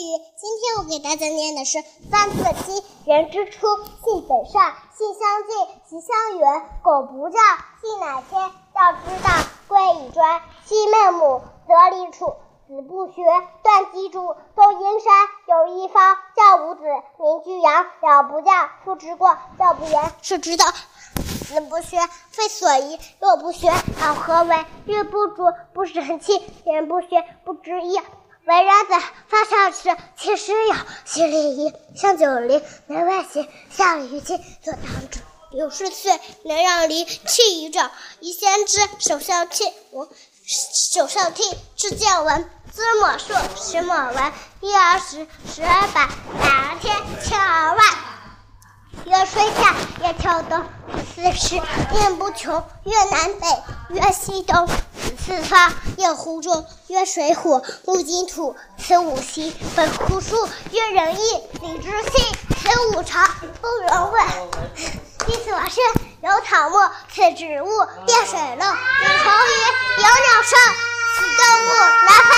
今天我给大家念的是《三字经》：人之初，性本善，性相近，习相远。苟不教，性乃迁。教之道，贵以专。昔孟母，择邻处。子不学，断机杼。窦燕山有一方，教五子，名俱扬。养不教，父之过；教不严，师之道。子不学，非所宜。若不学，老何为？玉不琢，不成器；人不学，不知义。为人子，方少时，亲师友，习礼仪，香九龄，内外形，孝于亲，所当知。六十岁，能让梨，气于政。宜先知，首相悌，首相悌，知见闻。知某数，识某文。一而十，十而百，百而千，千而万。曰水下，曰桥东。四时，运不穷。曰南北，曰西东。子四方，曰湖中。曰水火木金土。此五行，本乎数。曰仁义礼智信。此五常，不容紊。地所生，有草木。此植物，变水漏。有虫鱼，有鸟兽。此动物，南飞。